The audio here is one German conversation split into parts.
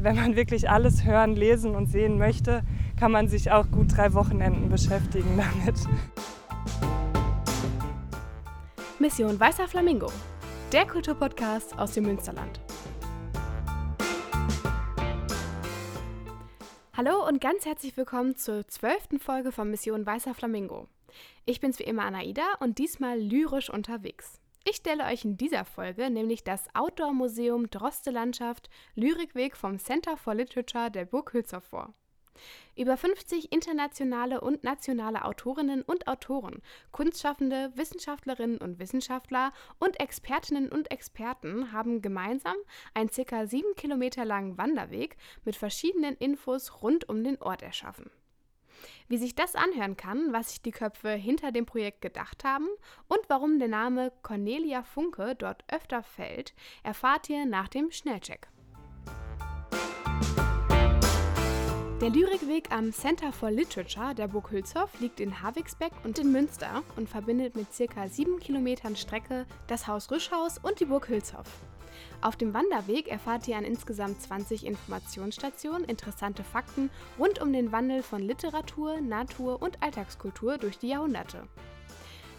wenn man wirklich alles hören, lesen und sehen möchte, kann man sich auch gut drei Wochenenden beschäftigen damit. Mission Weißer Flamingo, der Kulturpodcast aus dem Münsterland. Hallo und ganz herzlich willkommen zur zwölften Folge von Mission Weißer Flamingo. Ich bin's wie immer Anaida und diesmal lyrisch unterwegs. Ich stelle euch in dieser Folge nämlich das Outdoor-Museum Droste-Landschaft Lyrikweg vom Center for Literature der Burg Hülshoff vor. Über 50 internationale und nationale Autorinnen und Autoren, Kunstschaffende, Wissenschaftlerinnen und Wissenschaftler und Expertinnen und Experten haben gemeinsam einen ca. 7 Kilometer langen Wanderweg mit verschiedenen Infos rund um den Ort erschaffen. Wie sich das anhören kann, was sich die Köpfe hinter dem Projekt gedacht haben und warum der Name Cornelia Funke dort öfter fällt, erfahrt ihr nach dem Schnellcheck. Der Lyrikweg am Center for Literature der Burg Hülshoff liegt in Havigsbeck und in Münster und verbindet mit circa sieben Kilometern Strecke das Haus Rüschhaus und die Burg Hülshoff. Auf dem Wanderweg erfahrt ihr an insgesamt 20 Informationsstationen interessante Fakten rund um den Wandel von Literatur, Natur und Alltagskultur durch die Jahrhunderte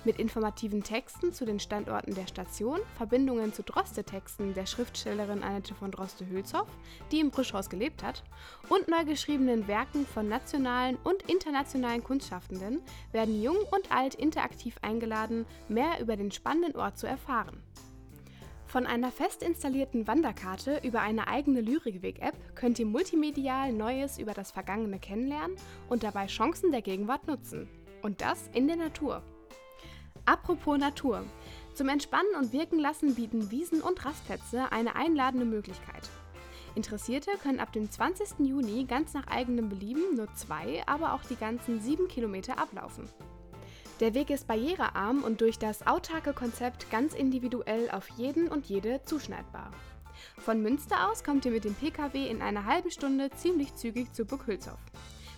mit informativen Texten zu den Standorten der Station, Verbindungen zu Droste-Texten der Schriftstellerin Annette von Droste-Hülshoff, die im Brischhaus gelebt hat, und neu geschriebenen Werken von nationalen und internationalen Kunstschaffenden werden jung und alt interaktiv eingeladen, mehr über den spannenden Ort zu erfahren. Von einer fest installierten Wanderkarte über eine eigene Lyrikweg-App könnt ihr multimedial Neues über das Vergangene kennenlernen und dabei Chancen der Gegenwart nutzen. Und das in der Natur. Apropos Natur. Zum Entspannen und Wirken lassen bieten Wiesen und Rastplätze eine einladende Möglichkeit. Interessierte können ab dem 20. Juni ganz nach eigenem Belieben nur zwei, aber auch die ganzen sieben Kilometer ablaufen. Der Weg ist barrierearm und durch das autarke Konzept ganz individuell auf jeden und jede zuschneidbar. Von Münster aus kommt ihr mit dem Pkw in einer halben Stunde ziemlich zügig zu Burg Hülshoff.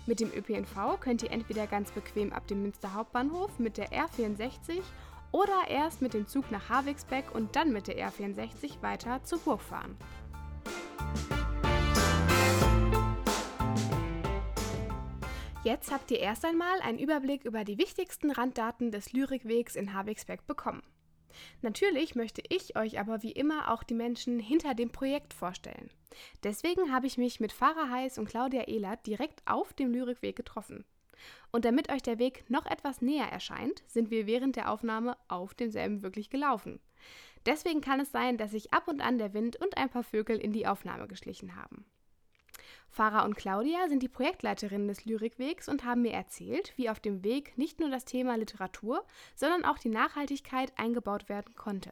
Mit dem ÖPNV könnt ihr entweder ganz bequem ab dem Münster Hauptbahnhof mit der R64 oder erst mit dem Zug nach Havigsbeck und dann mit der R64 weiter zur Burg fahren. Jetzt habt ihr erst einmal einen Überblick über die wichtigsten Randdaten des Lyrikwegs in Havigsbeck bekommen. Natürlich möchte ich euch aber wie immer auch die Menschen hinter dem Projekt vorstellen. Deswegen habe ich mich mit Farah Heiß und Claudia Ehlert direkt auf dem Lyrikweg getroffen. Und damit euch der Weg noch etwas näher erscheint, sind wir während der Aufnahme auf demselben wirklich gelaufen. Deswegen kann es sein, dass sich ab und an der Wind und ein paar Vögel in die Aufnahme geschlichen haben. Farah und Claudia sind die Projektleiterinnen des Lyrikwegs und haben mir erzählt, wie auf dem Weg nicht nur das Thema Literatur, sondern auch die Nachhaltigkeit eingebaut werden konnte.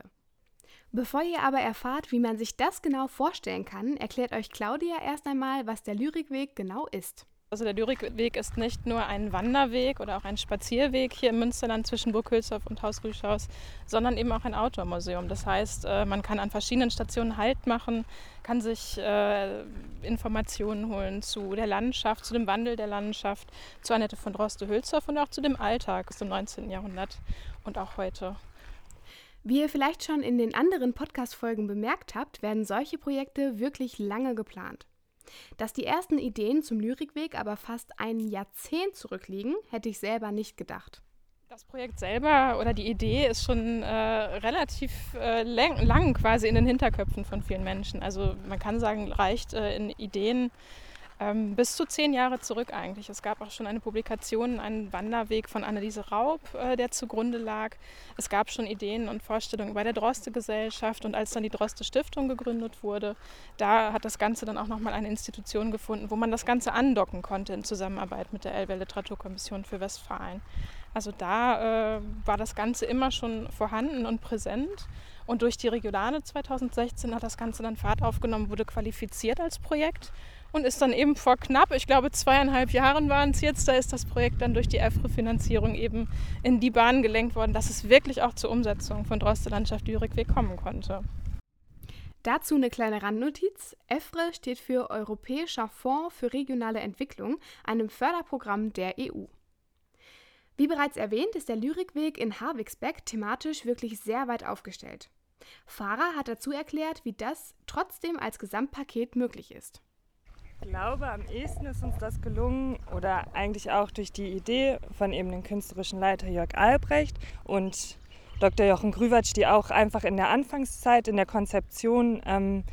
Bevor ihr aber erfahrt, wie man sich das genau vorstellen kann, erklärt euch Claudia erst einmal, was der Lyrikweg genau ist. Also der Lyrikweg ist nicht nur ein Wanderweg oder auch ein Spazierweg hier im Münsterland zwischen Burg Hülshoff und Haus Rüschhaus, sondern eben auch ein Outdoor-Museum. Das heißt, äh, man kann an verschiedenen Stationen Halt machen, kann sich äh, Informationen holen zu der Landschaft, zu dem Wandel der Landschaft, zu Annette von Droste-Hülshoff und auch zu dem Alltag aus dem 19. Jahrhundert und auch heute. Wie ihr vielleicht schon in den anderen Podcast-Folgen bemerkt habt, werden solche Projekte wirklich lange geplant. Dass die ersten Ideen zum Lyrikweg aber fast ein Jahrzehnt zurückliegen, hätte ich selber nicht gedacht. Das Projekt selber oder die Idee ist schon äh, relativ äh, lang, quasi in den Hinterköpfen von vielen Menschen. Also man kann sagen, reicht äh, in Ideen ähm, bis zu zehn Jahre zurück eigentlich. Es gab auch schon eine Publikation, einen Wanderweg von Anneliese Raub, äh, der zugrunde lag. Es gab schon Ideen und Vorstellungen bei der Droste-Gesellschaft und als dann die Droste-Stiftung gegründet wurde, da hat das Ganze dann auch nochmal eine Institution gefunden, wo man das Ganze andocken konnte in Zusammenarbeit mit der Elbe Literaturkommission für Westfalen. Also da äh, war das Ganze immer schon vorhanden und präsent. Und durch die Regionale 2016 hat das Ganze dann Fahrt aufgenommen, wurde qualifiziert als Projekt und ist dann eben vor knapp, ich glaube zweieinhalb Jahren waren es jetzt, da ist das Projekt dann durch die EFRE-Finanzierung eben in die Bahn gelenkt worden, dass es wirklich auch zur Umsetzung von Droste Landschaft Lyrikweg kommen konnte. Dazu eine kleine Randnotiz. EFRE steht für Europäischer Fonds für regionale Entwicklung, einem Förderprogramm der EU. Wie bereits erwähnt, ist der Lyrikweg in Harwigsbeck thematisch wirklich sehr weit aufgestellt. Farah hat dazu erklärt, wie das trotzdem als Gesamtpaket möglich ist. Glaube, am ehesten ist uns das gelungen oder eigentlich auch durch die Idee von eben dem künstlerischen Leiter Jörg Albrecht und Dr. Jochen Grüwatsch, die auch einfach in der Anfangszeit, in der Konzeption ähm,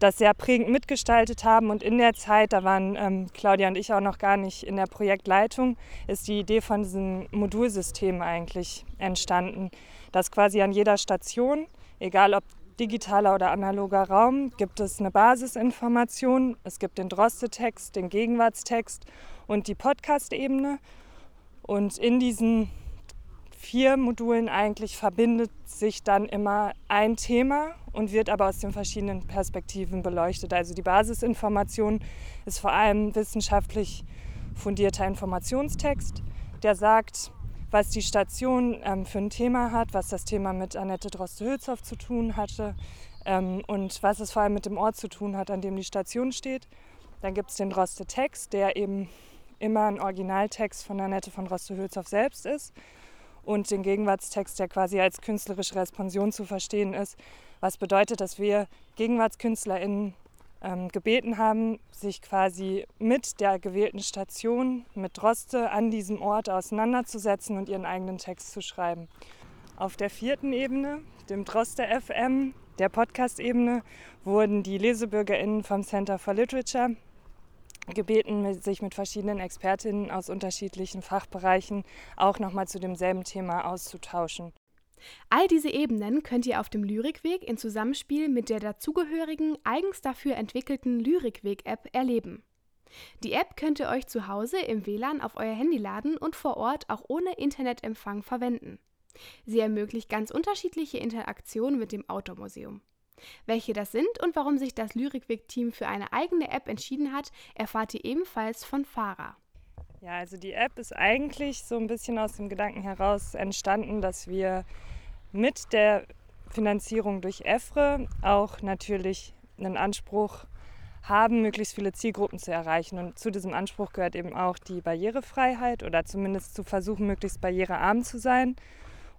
das sehr prägend mitgestaltet haben. Und in der Zeit, da waren ähm, Claudia und ich auch noch gar nicht in der Projektleitung, ist die Idee von diesem Modulsystem eigentlich entstanden, dass quasi an jeder Station, egal ob digitaler oder analoger Raum, gibt es eine Basisinformation. Es gibt den Droste-Text, den Gegenwartstext und die Podcast-Ebene. Und in diesen vier Modulen eigentlich verbindet sich dann immer ein Thema und wird aber aus den verschiedenen Perspektiven beleuchtet. Also die Basisinformation ist vor allem wissenschaftlich fundierter Informationstext, der sagt, was die Station ähm, für ein Thema hat, was das Thema mit Annette Droste-Hülshoff zu tun hatte ähm, und was es vor allem mit dem Ort zu tun hat, an dem die Station steht. Dann gibt es den Droste-Text, der eben immer ein Originaltext von Annette von Droste-Hülshoff selbst ist und den Gegenwartstext, der quasi als künstlerische Responsion zu verstehen ist. Was bedeutet, dass wir GegenwartskünstlerInnen ähm, gebeten haben, sich quasi mit der gewählten Station, mit Droste an diesem Ort auseinanderzusetzen und ihren eigenen Text zu schreiben. Auf der vierten Ebene, dem Droste FM, der Podcast-Ebene, wurden die LesebürgerInnen vom Center for Literature gebeten, sich mit verschiedenen Expertinnen aus unterschiedlichen Fachbereichen auch nochmal zu demselben Thema auszutauschen. All diese Ebenen könnt ihr auf dem Lyrikweg in Zusammenspiel mit der dazugehörigen, eigens dafür entwickelten Lyrikweg-App erleben. Die App könnt ihr euch zu Hause im WLAN auf euer Handy laden und vor Ort auch ohne Internetempfang verwenden. Sie ermöglicht ganz unterschiedliche Interaktionen mit dem Automuseum. Welche das sind und warum sich das Lyrikweg-Team für eine eigene App entschieden hat, erfahrt ihr ebenfalls von Farah. Ja, also die App ist eigentlich so ein bisschen aus dem Gedanken heraus entstanden, dass wir mit der Finanzierung durch EFRE auch natürlich einen Anspruch haben, möglichst viele Zielgruppen zu erreichen. Und zu diesem Anspruch gehört eben auch die Barrierefreiheit oder zumindest zu versuchen, möglichst barrierearm zu sein.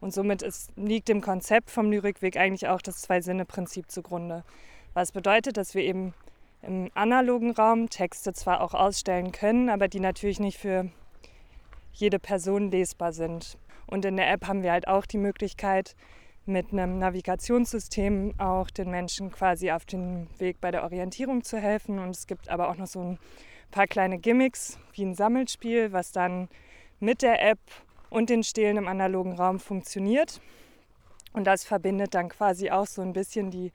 Und somit ist, liegt dem Konzept vom Lyrikweg eigentlich auch das Zwei-Sinne-Prinzip zugrunde. Was bedeutet, dass wir eben im analogen Raum Texte zwar auch ausstellen können, aber die natürlich nicht für jede Person lesbar sind. Und in der App haben wir halt auch die Möglichkeit, mit einem Navigationssystem auch den Menschen quasi auf den Weg bei der Orientierung zu helfen. Und es gibt aber auch noch so ein paar kleine Gimmicks wie ein Sammelspiel, was dann mit der App und den Stelen im analogen Raum funktioniert. Und das verbindet dann quasi auch so ein bisschen die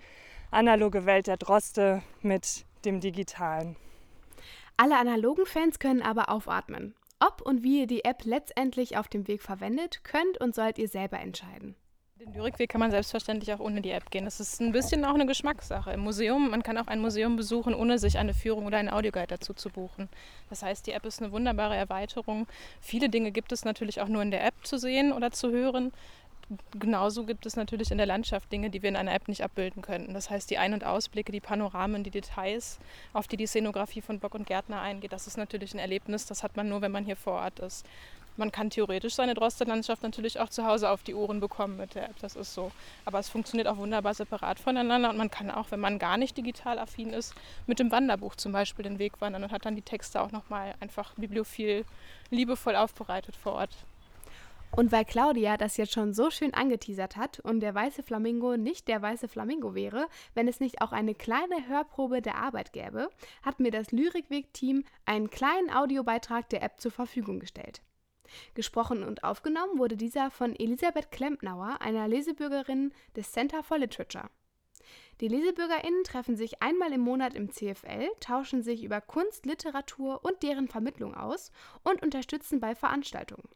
analoge Welt der Droste mit dem digitalen. Alle analogen Fans können aber aufatmen. Ob und wie ihr die App letztendlich auf dem Weg verwendet, könnt und sollt ihr selber entscheiden. Den Lyrikweg kann man selbstverständlich auch ohne die App gehen. Das ist ein bisschen auch eine Geschmackssache. Im Museum, man kann auch ein Museum besuchen, ohne sich eine Führung oder einen Audioguide dazu zu buchen. Das heißt, die App ist eine wunderbare Erweiterung. Viele Dinge gibt es natürlich auch nur in der App zu sehen oder zu hören. Genauso gibt es natürlich in der Landschaft Dinge, die wir in einer App nicht abbilden könnten. Das heißt, die Ein- und Ausblicke, die Panoramen, die Details, auf die die Szenografie von Bock und Gärtner eingeht, das ist natürlich ein Erlebnis, das hat man nur, wenn man hier vor Ort ist. Man kann theoretisch seine Droste-Landschaft natürlich auch zu Hause auf die Ohren bekommen mit der App, das ist so. Aber es funktioniert auch wunderbar separat voneinander und man kann auch, wenn man gar nicht digital affin ist, mit dem Wanderbuch zum Beispiel den Weg wandern und hat dann die Texte auch nochmal einfach bibliophil liebevoll aufbereitet vor Ort. Und weil Claudia das jetzt schon so schön angeteasert hat und der weiße Flamingo nicht der weiße Flamingo wäre, wenn es nicht auch eine kleine Hörprobe der Arbeit gäbe, hat mir das Lyrikweg-Team einen kleinen Audiobeitrag der App zur Verfügung gestellt. Gesprochen und aufgenommen wurde dieser von Elisabeth Klempnauer, einer Lesebürgerin des Center for Literature. Die LesebürgerInnen treffen sich einmal im Monat im CFL, tauschen sich über Kunst, Literatur und deren Vermittlung aus und unterstützen bei Veranstaltungen.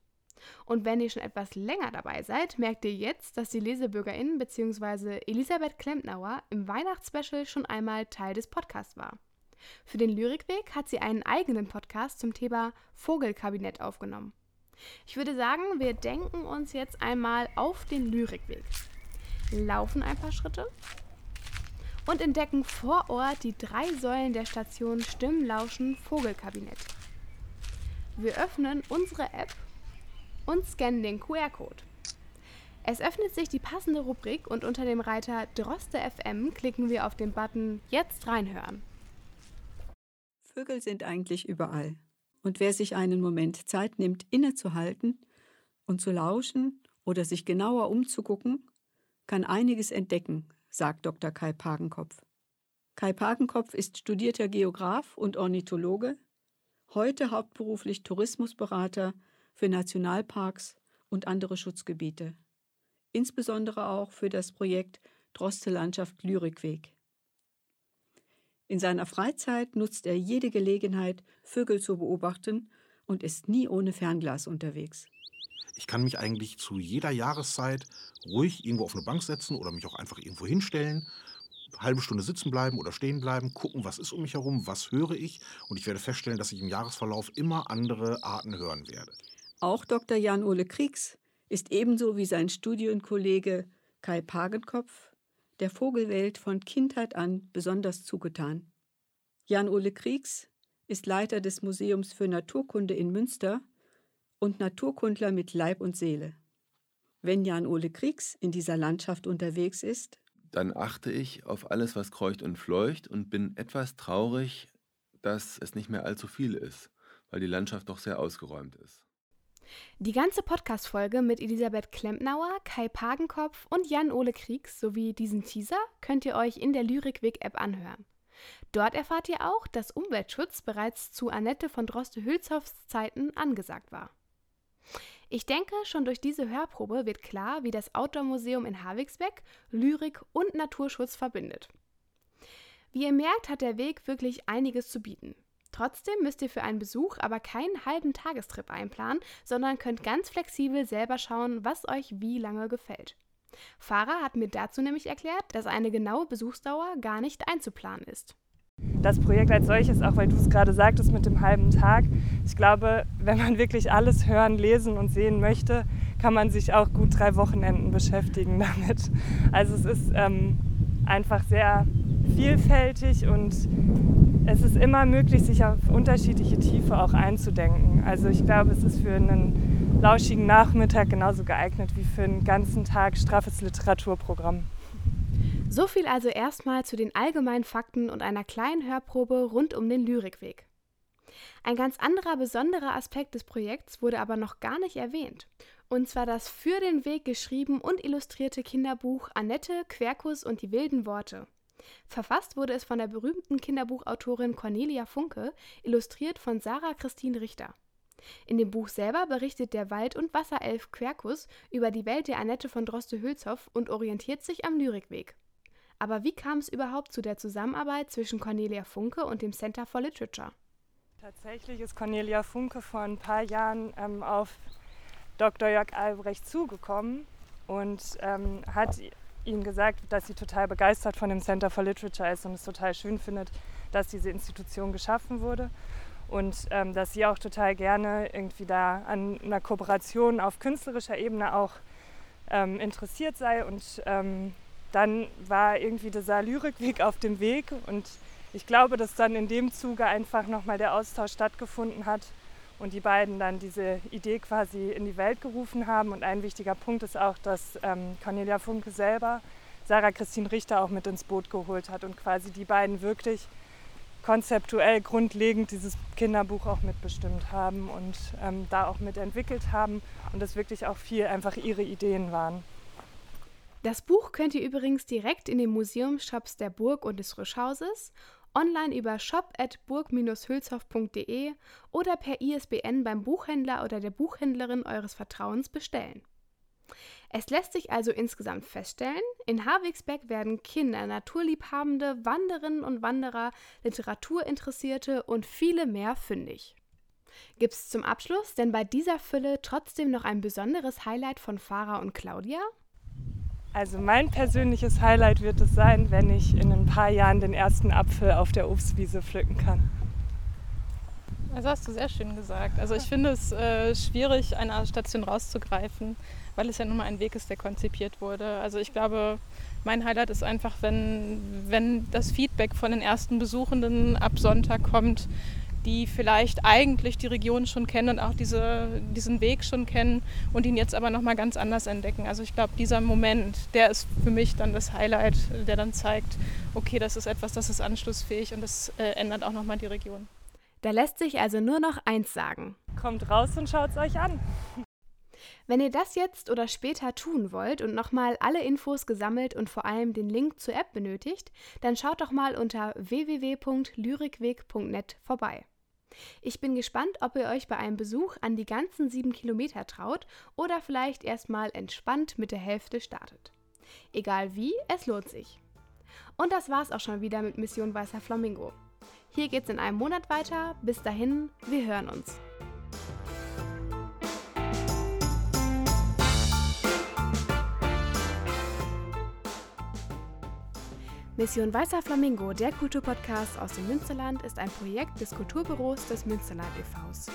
Und wenn ihr schon etwas länger dabei seid, merkt ihr jetzt, dass die LesebürgerInnen bzw. Elisabeth Klempnauer im Weihnachtsspecial schon einmal Teil des Podcasts war. Für den Lyrikweg hat sie einen eigenen Podcast zum Thema Vogelkabinett aufgenommen. Ich würde sagen, wir denken uns jetzt einmal auf den Lyrikweg, laufen ein paar Schritte und entdecken vor Ort die drei Säulen der Station Stimmlauschen Vogelkabinett. Wir öffnen unsere App und scannen den QR-Code. Es öffnet sich die passende Rubrik und unter dem Reiter Droste FM klicken wir auf den Button Jetzt reinhören. Vögel sind eigentlich überall. Und wer sich einen Moment Zeit nimmt, innezuhalten und zu lauschen oder sich genauer umzugucken, kann einiges entdecken, sagt Dr. Kai Pagenkopf. Kai Pagenkopf ist studierter Geograf und Ornithologe, heute hauptberuflich Tourismusberater für Nationalparks und andere Schutzgebiete, insbesondere auch für das Projekt Droste-Landschaft Lyrikweg. In seiner Freizeit nutzt er jede Gelegenheit, Vögel zu beobachten und ist nie ohne Fernglas unterwegs. Ich kann mich eigentlich zu jeder Jahreszeit ruhig irgendwo auf eine Bank setzen oder mich auch einfach irgendwo hinstellen, halbe Stunde sitzen bleiben oder stehen bleiben, gucken, was ist um mich herum, was höre ich und ich werde feststellen, dass ich im Jahresverlauf immer andere Arten hören werde. Auch Dr. Jan-Ole Kriegs ist ebenso wie sein Studienkollege Kai Pagenkopf der Vogelwelt von Kindheit an besonders zugetan. Jan-Ole Kriegs ist Leiter des Museums für Naturkunde in Münster und Naturkundler mit Leib und Seele. Wenn Jan-Ole Kriegs in dieser Landschaft unterwegs ist, dann achte ich auf alles, was kreucht und fleucht und bin etwas traurig, dass es nicht mehr allzu viel ist, weil die Landschaft doch sehr ausgeräumt ist. Die ganze Podcast-Folge mit Elisabeth Klempnauer, Kai Pagenkopf und Jan-Ole Kriegs sowie diesen Teaser könnt ihr euch in der Lyrikweg-App anhören. Dort erfahrt ihr auch, dass Umweltschutz bereits zu Annette von Droste-Hülshoffs Zeiten angesagt war. Ich denke, schon durch diese Hörprobe wird klar, wie das Outdoor-Museum in Havigsbeck Lyrik und Naturschutz verbindet. Wie ihr merkt, hat der Weg wirklich einiges zu bieten. Trotzdem müsst ihr für einen Besuch aber keinen halben Tagestrip einplanen, sondern könnt ganz flexibel selber schauen, was euch wie lange gefällt. Farah hat mir dazu nämlich erklärt, dass eine genaue Besuchsdauer gar nicht einzuplanen ist. Das Projekt als solches, auch weil du es gerade sagtest mit dem halben Tag, ich glaube, wenn man wirklich alles hören, lesen und sehen möchte, kann man sich auch gut drei Wochenenden beschäftigen damit. Also es ist ähm, einfach sehr vielfältig und es ist immer möglich, sich auf unterschiedliche Tiefe auch einzudenken. Also ich glaube, es ist für einen lauschigen Nachmittag genauso geeignet wie für einen ganzen Tag straffes Literaturprogramm. So viel also erstmal zu den allgemeinen Fakten und einer kleinen Hörprobe rund um den Lyrikweg. Ein ganz anderer besonderer Aspekt des Projekts wurde aber noch gar nicht erwähnt. Und zwar das für den Weg geschrieben und illustrierte Kinderbuch Annette, Quercus und die wilden Worte. Verfasst wurde es von der berühmten Kinderbuchautorin Cornelia Funke, illustriert von Sarah Christine Richter. In dem Buch selber berichtet der Wald- und Wasserelf Quercus über die Welt der Annette von Droste-Hülshoff und orientiert sich am Lyrikweg. Aber wie kam es überhaupt zu der Zusammenarbeit zwischen Cornelia Funke und dem Center for Literature? Tatsächlich ist Cornelia Funke vor ein paar Jahren ähm, auf Dr. Jörg Albrecht zugekommen und ähm, hat ihm gesagt, dass sie total begeistert von dem Center for Literature ist und es total schön findet, dass diese Institution geschaffen wurde. Und ähm, dass sie auch total gerne irgendwie da an einer Kooperation auf künstlerischer Ebene auch ähm, interessiert sei. Und ähm, dann war irgendwie dieser Lyrikweg auf dem Weg. Und ich glaube, dass dann in dem Zuge einfach nochmal der Austausch stattgefunden hat und die beiden dann diese Idee quasi in die Welt gerufen haben. Und ein wichtiger Punkt ist auch, dass ähm, Cornelia Funke selber Sarah Christine Richter auch mit ins Boot geholt hat und quasi die beiden wirklich konzeptuell grundlegend dieses Kinderbuch auch mitbestimmt haben und ähm, da auch mitentwickelt haben und es wirklich auch viel einfach ihre Ideen waren. Das Buch könnt ihr übrigens direkt in den Museumsshops der Burg und des Rischhauses online über shop.burg-hülshoff.de oder per ISBN beim Buchhändler oder der Buchhändlerin eures Vertrauens bestellen. Es lässt sich also insgesamt feststellen, in Havigsbeck werden Kinder, Naturliebhabende, Wanderinnen und Wanderer, Literaturinteressierte und viele mehr fündig. Gibt es zum Abschluss denn bei dieser Fülle trotzdem noch ein besonderes Highlight von Farah und Claudia? Also mein persönliches Highlight wird es sein, wenn ich in ein paar Jahren den ersten Apfel auf der Obstwiese pflücken kann. Das hast du sehr schön gesagt. Also ich finde es äh, schwierig, eine Station rauszugreifen, weil es ja nun mal ein Weg ist, der konzipiert wurde. Also ich glaube, mein Highlight ist einfach, wenn, wenn das Feedback von den ersten Besuchenden ab Sonntag kommt, die vielleicht eigentlich die Region schon kennen und auch diese, diesen Weg schon kennen und ihn jetzt aber nochmal ganz anders entdecken. Also ich glaube, dieser Moment, der ist für mich dann das Highlight, der dann zeigt, okay, das ist etwas, das ist anschlussfähig und das äh, ändert auch nochmal die Region. Da lässt sich also nur noch eins sagen. Kommt raus und schaut's euch an. Wenn ihr das jetzt oder später tun wollt und nochmal alle Infos gesammelt und vor allem den Link zur App benötigt, dann schaut doch mal unter www.lyrikweg.net vorbei. Ich bin gespannt, ob ihr euch bei einem Besuch an die ganzen sieben Kilometer traut oder vielleicht erstmal entspannt mit der Hälfte startet. Egal wie, es lohnt sich. Und das war's auch schon wieder mit Mission Weißer Flamingo. Hier geht's in einem Monat weiter. Bis dahin, wir hören uns. Mission Weißer Flamingo, der Kulturpodcast aus dem Münsterland, ist ein Projekt des Kulturbüros des Münsterland e.V.s.